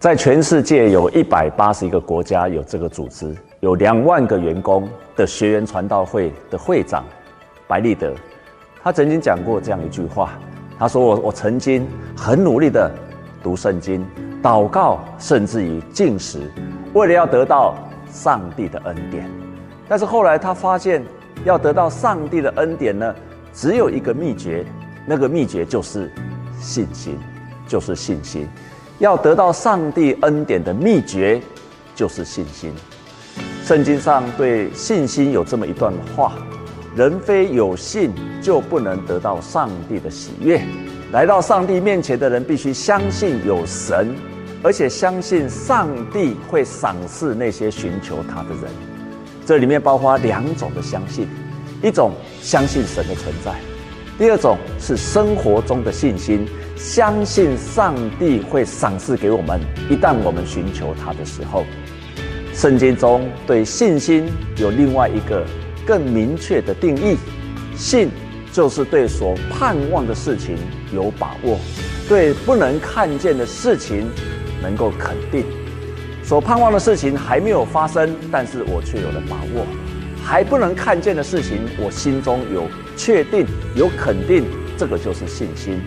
在全世界有一百八十一个国家有这个组织，有两万个员工的学员传道会的会长白立德，他曾经讲过这样一句话，他说我：“我曾经很努力的读圣经、祷告，甚至于进食，为了要得到上帝的恩典。但是后来他发现，要得到上帝的恩典呢，只有一个秘诀，那个秘诀就是信心，就是信心。”要得到上帝恩典的秘诀，就是信心。圣经上对信心有这么一段话：人非有信，就不能得到上帝的喜悦。来到上帝面前的人，必须相信有神，而且相信上帝会赏赐那些寻求他的人。这里面包括两种的相信：一种相信神的存在，第二种是生活中的信心。相信上帝会赏赐给我们，一旦我们寻求他的时候。圣经中对信心有另外一个更明确的定义：信就是对所盼望的事情有把握，对不能看见的事情能够肯定。所盼望的事情还没有发生，但是我却有了把握；还不能看见的事情，我心中有确定、有肯定，这个就是信心。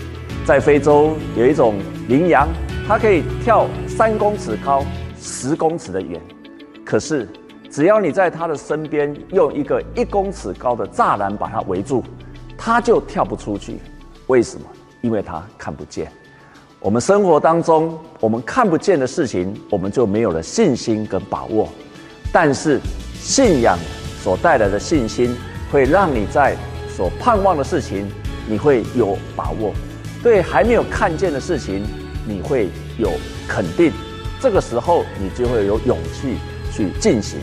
在非洲有一种羚羊，它可以跳三公尺高、十公尺的远，可是只要你在它的身边用一个一公尺高的栅栏把它围住，它就跳不出去。为什么？因为它看不见。我们生活当中，我们看不见的事情，我们就没有了信心跟把握。但是信仰所带来的信心，会让你在所盼望的事情，你会有把握。对还没有看见的事情，你会有肯定，这个时候你就会有勇气去进行。